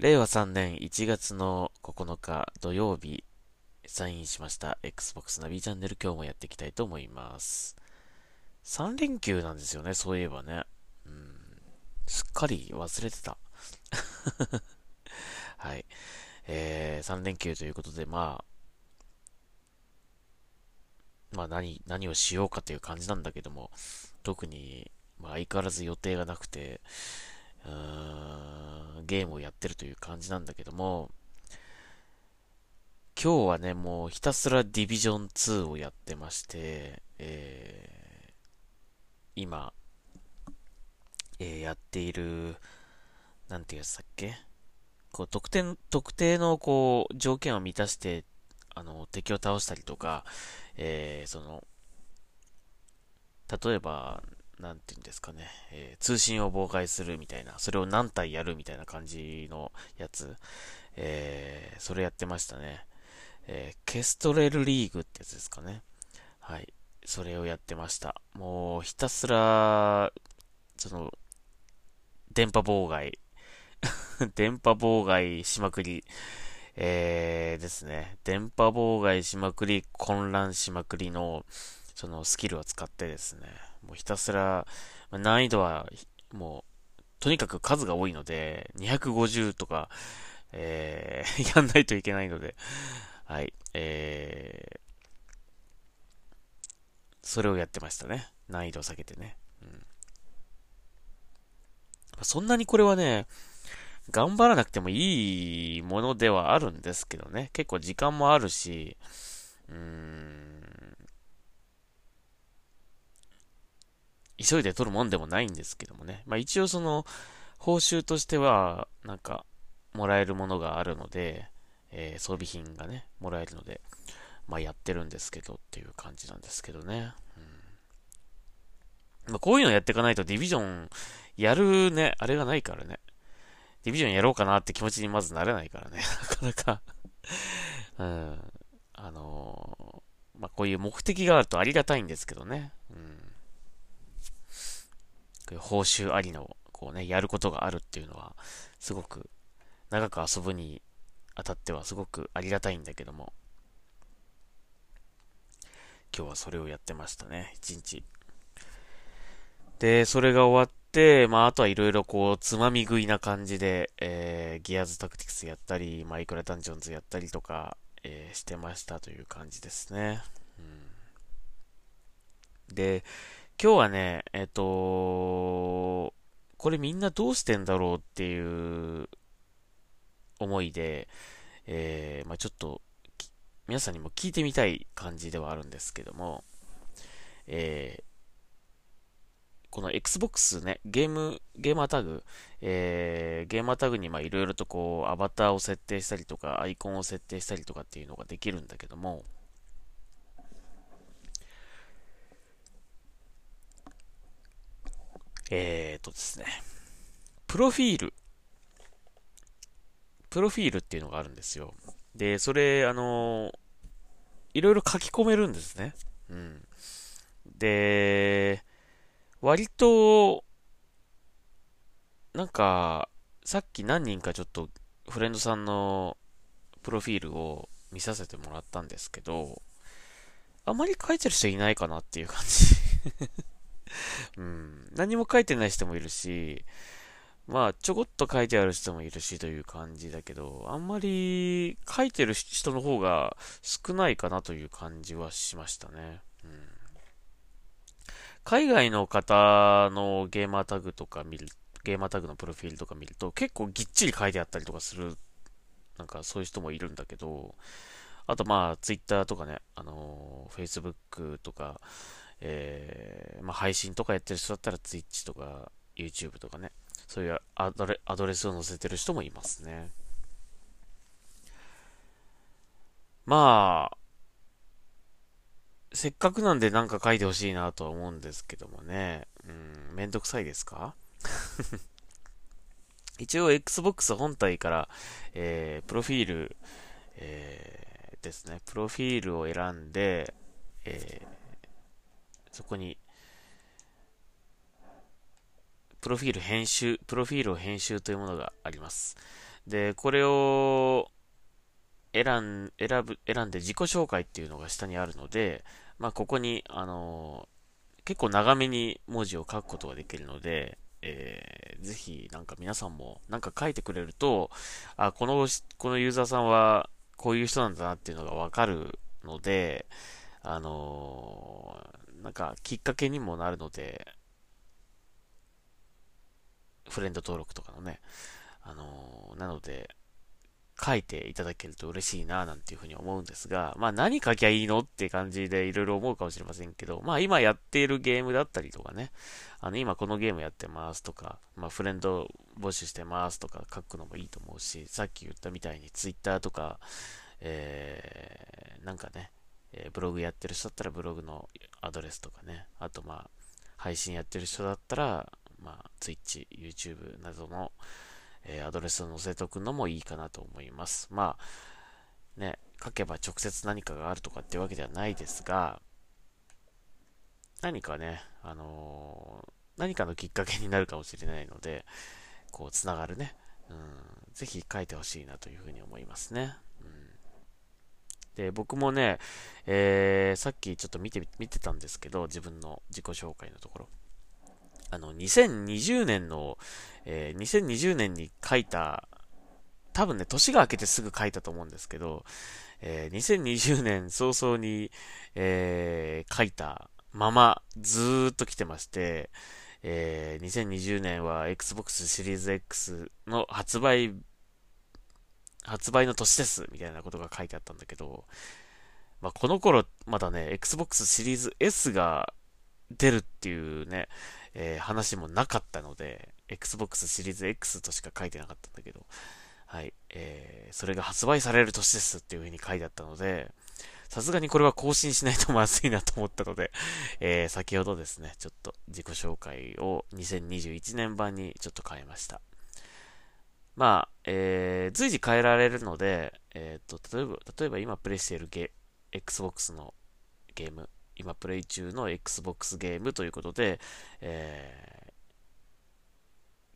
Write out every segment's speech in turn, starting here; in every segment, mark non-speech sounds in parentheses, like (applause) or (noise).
令和3年1月の9日土曜日、サインしました Xbox ナビチャンネル今日もやっていきたいと思います。3連休なんですよね、そういえばね。うん、すっかり忘れてた。(laughs) はい。えー、3連休ということで、まあ、まあ何、何をしようかという感じなんだけども、特に、まあ相変わらず予定がなくて、うーん、ゲームをやってるという感じなんだけども、今日はね、もうひたすらディビジョン2をやってまして、えー、今、えー、やっている、なんていうやつだっけこう、特典、特定のこう、条件を満たして、あの、敵を倒したりとか、えー、その、例えば、なんていうんですかね、えー、通信を妨害するみたいな、それを何体やるみたいな感じのやつ、えー、それやってましたね。えー、ケストレルリーグってやつですかね。はい。それをやってました。もう、ひたすら、その、電波妨害。(laughs) 電波妨害しまくり。えー、ですね。電波妨害しまくり、混乱しまくりの、そのスキルを使ってですね。もうひたすら、難易度は、もう、とにかく数が多いので、250とか、えー、(laughs) やんないといけないので、はい、えー、それをやってましたね。難易度を下げてね。うん。そんなにこれはね、頑張らなくてもいいものではあるんですけどね。結構時間もあるし、うーん、急いで取るもんでもないんですけどもね。まあ一応その、報酬としては、なんか、もらえるものがあるので、えー、装備品がね、もらえるので、まあやってるんですけどっていう感じなんですけどね。うん、まあこういうのやっていかないとディビジョンやるね、あれがないからね。ディビジョンやろうかなって気持ちにまずなれないからね。(laughs) なかなかうん。あのー、まあこういう目的があるとありがたいんですけどね。うん報酬ありの、こうね、やることがあるっていうのは、すごく、長く遊ぶにあたってはすごくありがたいんだけども、今日はそれをやってましたね、一日。で、それが終わって、まあ、あとはいろいろこう、つまみ食いな感じで、えー、ギアーズタクティクスやったり、マイクラダンジョンズやったりとか、えー、してましたという感じですね。うん、で、今日はね、えっ、と、これみんなどうしてんだろうっていう思いで、えー、まあ、ちょっと、皆さんにも聞いてみたい感じではあるんですけども、えー、この Xbox ね、ゲーム、ゲーマータグ、えー、ゲーマータグにまいろいろとこう、アバターを設定したりとか、アイコンを設定したりとかっていうのができるんだけども、えーとですね、プロフィール。プロフィールっていうのがあるんですよ。で、それ、あのいろいろ書き込めるんですね。うん。で、割と、なんか、さっき何人かちょっとフレンドさんのプロフィールを見させてもらったんですけど、あまり書いてる人いないかなっていう感じ (laughs) うん。何も書いてない人もいるし、まあ、ちょこっと書いてある人もいるしという感じだけど、あんまり書いてる人の方が少ないかなという感じはしましたね。うん、海外の方のゲーマータグとか見る、ゲーマータグのプロフィールとか見ると結構ぎっちり書いてあったりとかする、なんかそういう人もいるんだけど、あとまあ、ツイッターとかね、あのー、Facebook とか、えー、まあ、配信とかやってる人だったら Twitch とか YouTube とかね、そういうアドレアドレスを載せてる人もいますね。まあ、せっかくなんでなんか書いてほしいなとは思うんですけどもね。うん、めんどくさいですか？(laughs) 一応 Xbox 本体から、えー、プロフィール、えー、ですね、プロフィールを選んで、えーそこに、プロフィール編集、プロフィールを編集というものがあります。で、これを選ん、選ぶ、選んで自己紹介っていうのが下にあるので、まあ、ここに、あのー、結構長めに文字を書くことができるので、えー、ぜひ、なんか皆さんも、なんか書いてくれると、あ、この、このユーザーさんは、こういう人なんだなっていうのがわかるので、あのー、なんか、きっかけにもなるので、フレンド登録とかのね、あのー、なので、書いていただけると嬉しいな、なんていうふうに思うんですが、まあ何書きゃいいのって感じでいろいろ思うかもしれませんけど、まあ今やっているゲームだったりとかね、あの今このゲームやってますとか、まあフレンド募集してますとか書くのもいいと思うし、さっき言ったみたいに Twitter とか、えー、なんかね、えー、ブログやってる人だったらブログのアドレスとかね、あとまあ配信やってる人だったら、まあ Twitch、YouTube などの、えー、アドレスを載せておくのもいいかなと思います。まあ、ね、書けば直接何かがあるとかってわけではないですが、何かね、あのー、何かのきっかけになるかもしれないので、こう、つながるね、うん、ぜひ書いてほしいなというふうに思いますね。で、僕もね、えー、さっきちょっと見て、見てたんですけど、自分の自己紹介のところ。あの、2020年の、えー、2020年に書いた、多分ね、年が明けてすぐ書いたと思うんですけど、えー、2020年早々に、えー、書いたままずーっと来てまして、えー、2020年は Xbox シリーズ X の発売、発売の年です、みたいなことが書いてあったんだけど、まあ、この頃、まだね、Xbox シリーズ S が出るっていうね、えー、話もなかったので、Xbox シリーズ X としか書いてなかったんだけど、はい、えー、それが発売される年ですっていう風に書いてあったので、さすがにこれは更新しないとまずいなと思ったので、えー、先ほどですね、ちょっと自己紹介を2021年版にちょっと変えました。まあ、えー、随時変えられるので、えっ、ー、と、例えば、例えば今プレイしているゲ、Xbox のゲーム、今プレイ中の Xbox ゲームということで、え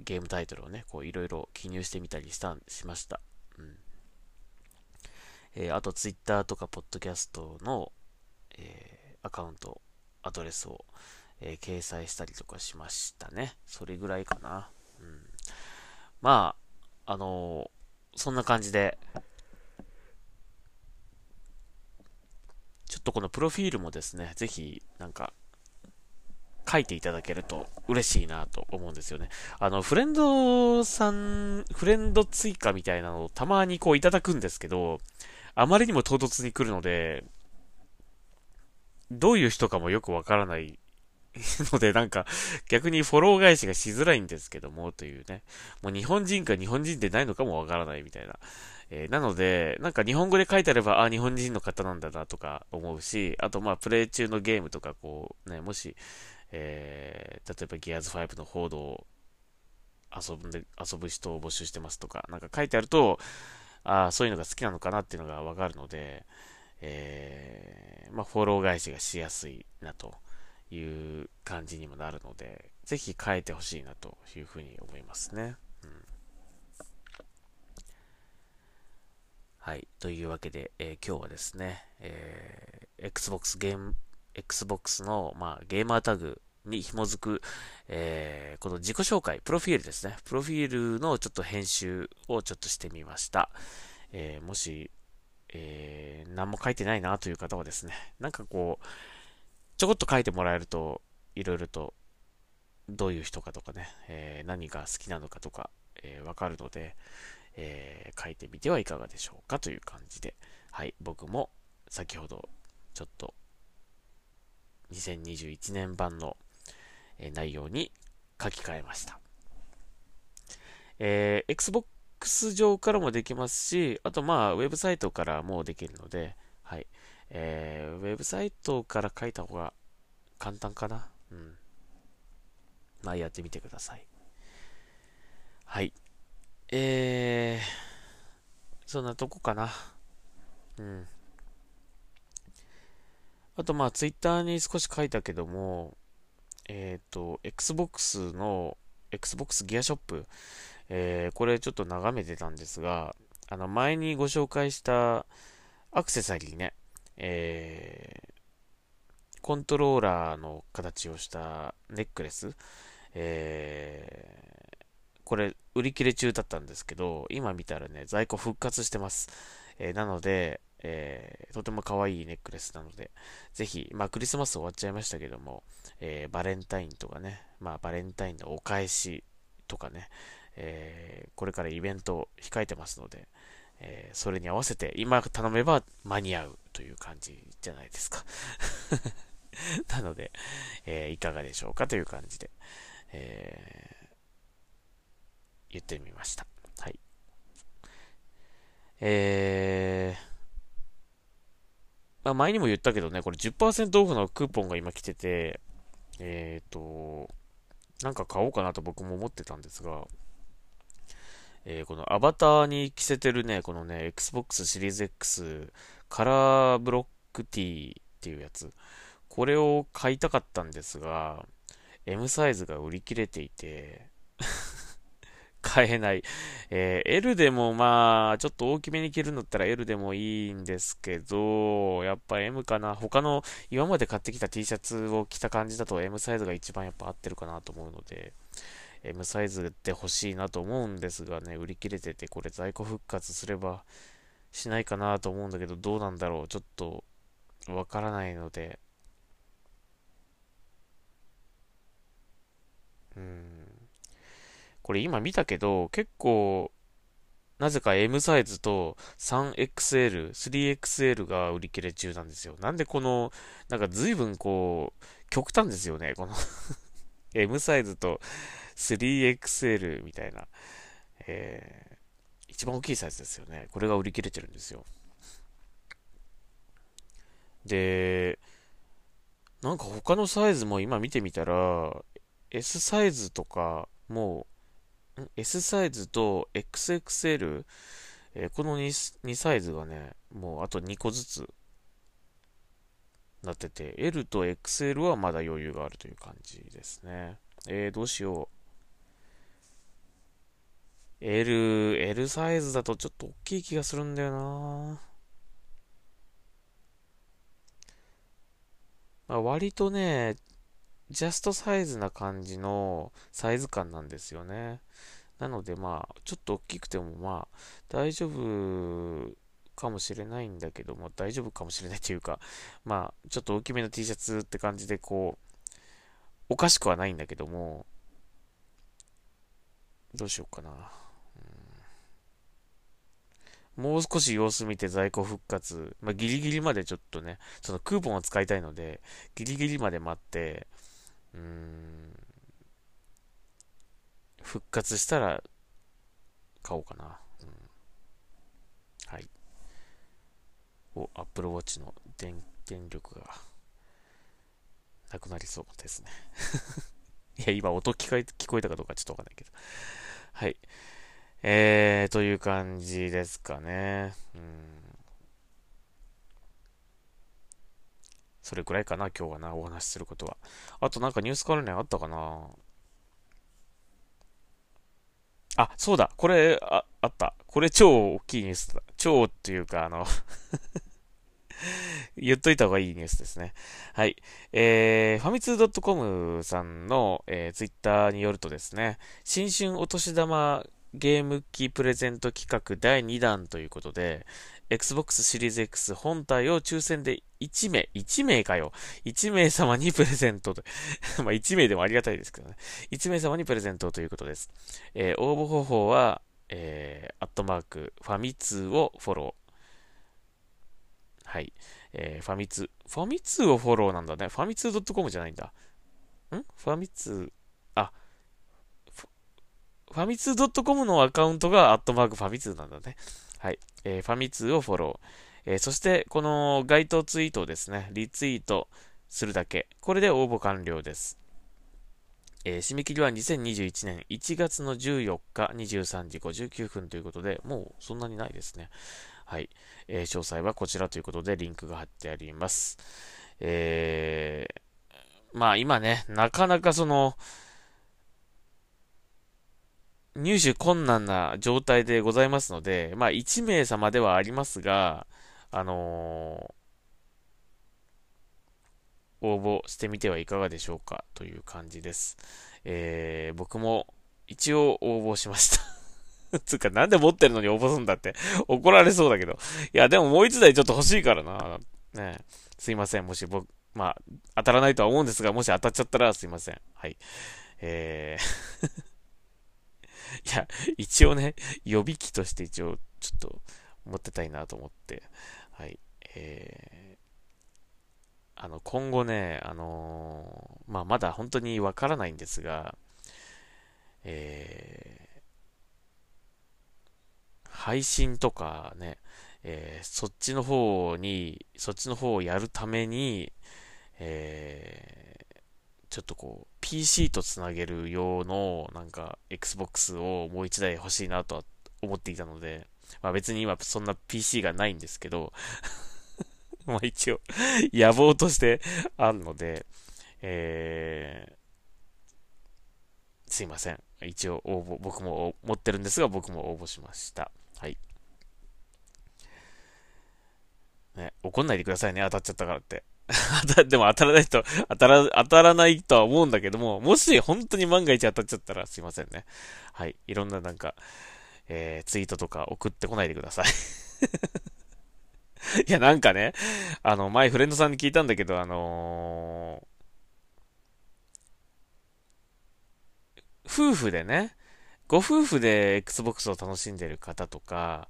ー、ゲームタイトルをね、こういろいろ記入してみたりしたしました。うんえー、あと Twitter とか Podcast の、えー、アカウント、アドレスを、えー、掲載したりとかしましたね。それぐらいかな。うん、まあ、あのそんな感じで、ちょっとこのプロフィールもですね、ぜひ、なんか、書いていただけると嬉しいなと思うんですよね。あの、フレンドさん、フレンド追加みたいなのをたまにこういただくんですけど、あまりにも唐突に来るので、どういう人かもよくわからない (laughs) ので、なんか、逆にフォロー返しがしづらいんですけども、というね。もう日本人か日本人でないのかもわからないみたいな。えー、なので、なんか日本語で書いてあれば、あ、日本人の方なんだなとか思うし、あとまあ、プレイ中のゲームとか、こう、ね、もし、えー、例えばギアーズ5の報道を遊んで、遊ぶ人を募集してますとか、なんか書いてあると、あそういうのが好きなのかなっていうのがわかるので、えー、まあ、フォロー返しがしやすいなという感じにもなるので、ぜひ変えてほしいなというふうに思いますね。うん、はい。というわけで、えー、今日はですね、えー、Xbox ゲーム、Xbox の、まあ、ゲーマータグに紐づく、えー、この自己紹介、プロフィールですね。プロフィールのちょっと編集をちょっとしてみました。えー、もし、えー、何も書いてないなという方はですね、なんかこう、ちょこっと書いてもらえると、いろいろと、どういう人かとかね、えー、何が好きなのかとか、えー、わかるので、えー、書いてみてはいかがでしょうかという感じで、はい、僕も先ほど、ちょっと、2021年版の、え内容に書き換えました。えー、Xbox 上からもできますし、あとまあ、ウェブサイトからもできるので、はい。えー、ウェブサイトから書いた方が簡単かな？うん。まあ、やってみてください。はい。えー、そんなとこかな。うん。あと、まあ、ツイッターに少し書いたけども、えっ、ー、と、Xbox の、Xbox ギアショップ、えー、これちょっと眺めてたんですが、あの、前にご紹介したアクセサリーね、えー、コントローラーの形をしたネックレス、えー、これ売り切れ中だったんですけど、今見たらね、在庫復活してます。えー、なので、えー、とても可愛いネックレスなので、ぜひ、まあクリスマス終わっちゃいましたけども、えー、バレンタインとかね、まあバレンタインのお返しとかね、えー、これからイベントを控えてますので、えー、それに合わせて今頼めば間に合うという感じじゃないですか (laughs) なので、えー、いかがでしょうかという感じで、えー、言ってみました。はい。えー、まあ、前にも言ったけどね、これ10%オフのクーポンが今来てて、えっ、ー、と、なんか買おうかなと僕も思ってたんですが、えー、このアバターに着せてるね、このね、Xbox シリーズ X カラーブロック T っていうやつ、これを買いたかったんですが、M サイズが売り切れていて買えない。えー、L でもまあ、ちょっと大きめに着るんだったら L でもいいんですけど、やっぱ M かな。他の今まで買ってきた T シャツを着た感じだと M サイズが一番やっぱ合ってるかなと思うので、M サイズで欲しいなと思うんですがね、売り切れてて、これ在庫復活すればしないかなと思うんだけど、どうなんだろう？ちょっとわからないので、うん。これ今見たけど、結構、なぜか M サイズと 3XL、3XL が売り切れ中なんですよ。なんでこの、なんか随分こう、極端ですよね。この (laughs) M サイズと 3XL みたいな。えー、一番大きいサイズですよね。これが売り切れてるんですよ。で、なんか他のサイズも今見てみたら、S サイズとか、もう、S サイズと XXL、えー、この 2, 2サイズがね、もうあと2個ずつなってて、L と XL はまだ余裕があるという感じですね。えー、どうしよう。L、L サイズだとちょっと大きい気がするんだよなまあ、割とね、ジャストサイズな感じのサイズ感なんですよね。なのでまあ、ちょっと大きくてもまあ、大丈夫かもしれないんだけども、大丈夫かもしれないというか、まあ、ちょっと大きめの T シャツって感じでこう、おかしくはないんだけども、どうしようかな。もう少し様子見て在庫復活、まあ、ギリギリまでちょっとね、そのクーポンを使いたいので、ギリギリまで待って、うーん、復活したら買おうかな。うん、はい。お、Apple Watch の電電力がなくなりそうですね。(laughs) いや、今音聞こえ聞こえたかどうかちょっとわかんないけど。はい。えー、という感じですかね。うん。それくらいかな、今日はな、お話しすることは。あとなんかニュース関連あったかなあ、そうだ、これ、あ、あった。これ超大きいニュースだ。超っていうか、あの (laughs) 言っといた方がいいニュースですね。はい。えー、ファミツー .com さんの、えー、ツイッターによるとですね、新春お年玉ゲーム機プレゼント企画第2弾ということで、Xbox シリーズ X 本体を抽選で1名、1名かよ。1名様にプレゼントと。(laughs) まあ1名でもありがたいですけどね。1名様にプレゼントということです。えー、応募方法は、えー、アットマーク、ファミ通をフォロー。はい。えー、ファミ通、ファミ通をフォローなんだね。ファミ通 .com じゃないんだ。ん？ファミ通、あ、ファミツー .com のアカウントがアットマークファミツーなんだね。はい。えー、ファミツーをフォロー。えー、そして、この該当ツイートをですね、リツイートするだけ。これで応募完了です。えー、締め切りは2021年1月の14日23時59分ということで、もうそんなにないですね。はい。えー、詳細はこちらということでリンクが貼ってあります。えー、まあ今ね、なかなかその、入手困難な状態でございますので、まあ、1名様ではありますが、あのー、応募してみてはいかがでしょうかという感じです。えー、僕も一応応募しました (laughs) つうか、なんで持ってるのに応募すんだって怒られそうだけど。いや、でももう一台ちょっと欲しいからな。ねすいません。もし僕、まあ、当たらないとは思うんですが、もし当たっちゃったらすいません。はい。えーいや、一応ね、予備機として一応、ちょっと、持ってたいなと思って、はい。えー、あの、今後ね、あのー、まあ、まだ本当にわからないんですが、えー、配信とかね、えー、そっちの方に、そっちの方をやるために、えー、ちょっとこう、PC とつなげる用の、なんか、Xbox をもう一台欲しいなとは思っていたので、まあ別に今そんな PC がないんですけど (laughs) まあ一応野望としてあるので、えー、すいません。一応応募、僕も持ってるんですが、僕も応募しました。はい。ね、怒んないでくださいね、当たっちゃったからって。(laughs) でも当たらないと、当たら、当たらないとは思うんだけども、もし本当に万が一当たっちゃったらすいませんね。はい。いろんななんか、えー、ツイートとか送ってこないでください (laughs) いや、なんかね、あの、前フレンドさんに聞いたんだけど、あのー、夫婦でね、ご夫婦で Xbox を楽しんでる方とか、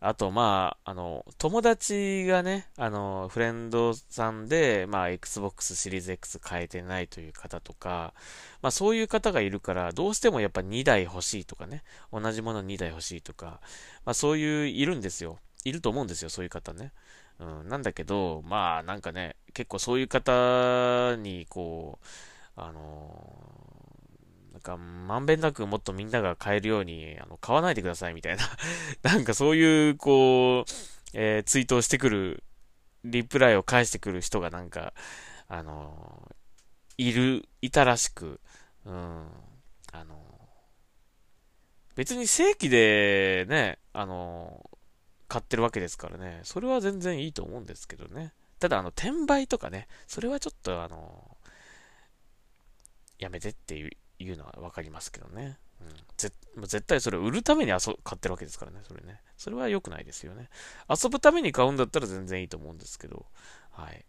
あと、まあ、あの、友達がね、あの、フレンドさんで、まあ、Xbox シリーズ X 変えてないという方とか、まあ、そういう方がいるから、どうしてもやっぱ2台欲しいとかね、同じもの2台欲しいとか、まあ、そういう、いるんですよ。いると思うんですよ、そういう方ね。うん、なんだけど、まあ、なんかね、結構そういう方に、こう、あのなんか、まんべんなくもっとみんなが買えるように、あの、買わないでくださいみたいな (laughs) なんかそういう、こう、えー、ツイートをしてくる、リプライを返してくる人がなんか、あのいる、いたらしく、うん、あの別に正規でね、あの買ってるわけですからね、それは全然いいと思うんですけどね。ただ、あの、転売とかね、それはちょっと、あのやめてっていういうのはわかりますけどね。うん、ぜ絶対それを売るために遊買ってるわけですからね、それね。それは良くないですよね。遊ぶために買うんだったら全然いいと思うんですけど、はい。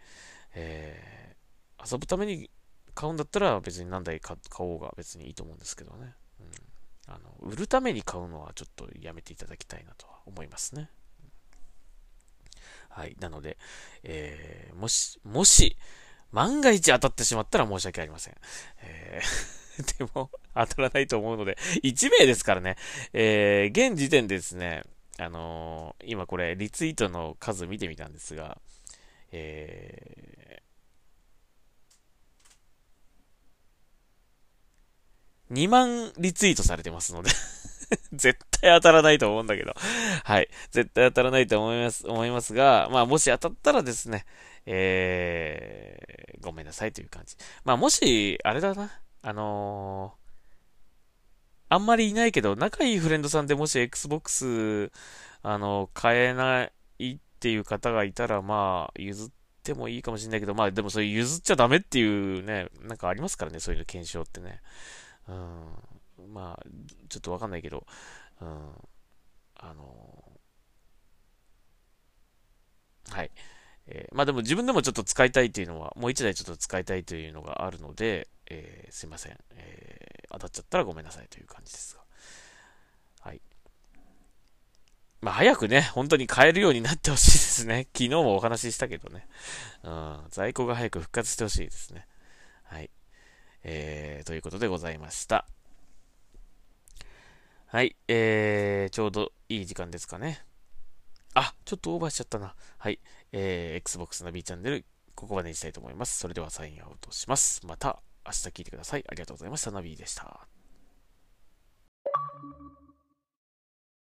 えー、遊ぶために買うんだったら別に何台買おうが別にいいと思うんですけどね。うん、あの売るために買うのはちょっとやめていただきたいなとは思いますね。はい。なので、えー、もし、もし、万が一当たってしまったら申し訳ありません。えーでも、当たらないと思うので、1名ですからね。えー、現時点でですね、あのー、今これ、リツイートの数見てみたんですが、えー、2万リツイートされてますので (laughs) 絶対当たらないと思うんだけどはい。絶対当たらないと思います、思いますが、まあ、もし当たったらですね、えー、ごめんなさいという感じ。まあ、もし、あれだな。あのー、あんまりいないけど、仲いいフレンドさんでもし Xbox、あの、買えないっていう方がいたら、まあ、譲ってもいいかもしれないけど、まあ、でもそれ譲っちゃダメっていうね、なんかありますからね、そういうの検証ってね。うん。まあ、ちょっとわかんないけど、うん。あのー、はい。えー、まあでも自分でもちょっと使いたいっていうのは、もう一台ちょっと使いたいというのがあるので、えー、すいません、えー、当たっちゃったらごめんなさいという感じですが。はい。まあ、早くね、本当に買えるようになってほしいですね。(laughs) 昨日もお話ししたけどね。うん、在庫が早く復活してほしいですね。はい。えー、ということでございました。はい、えー、ちょうどいい時間ですかね。あ、ちょっとオーバーしちゃったな。はい、えー、Xbox の B チャンネル、ここまでにしたいと思います。それではサインアウトします。また明日聞いてください。ありがとうございました。ナビでした。